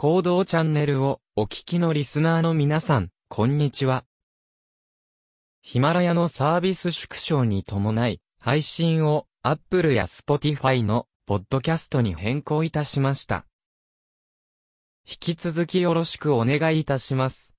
行動チャンネルをお聞きのリスナーの皆さん、こんにちは。ヒマラヤのサービス縮小に伴い、配信を Apple や Spotify のポッドキャストに変更いたしました。引き続きよろしくお願いいたします。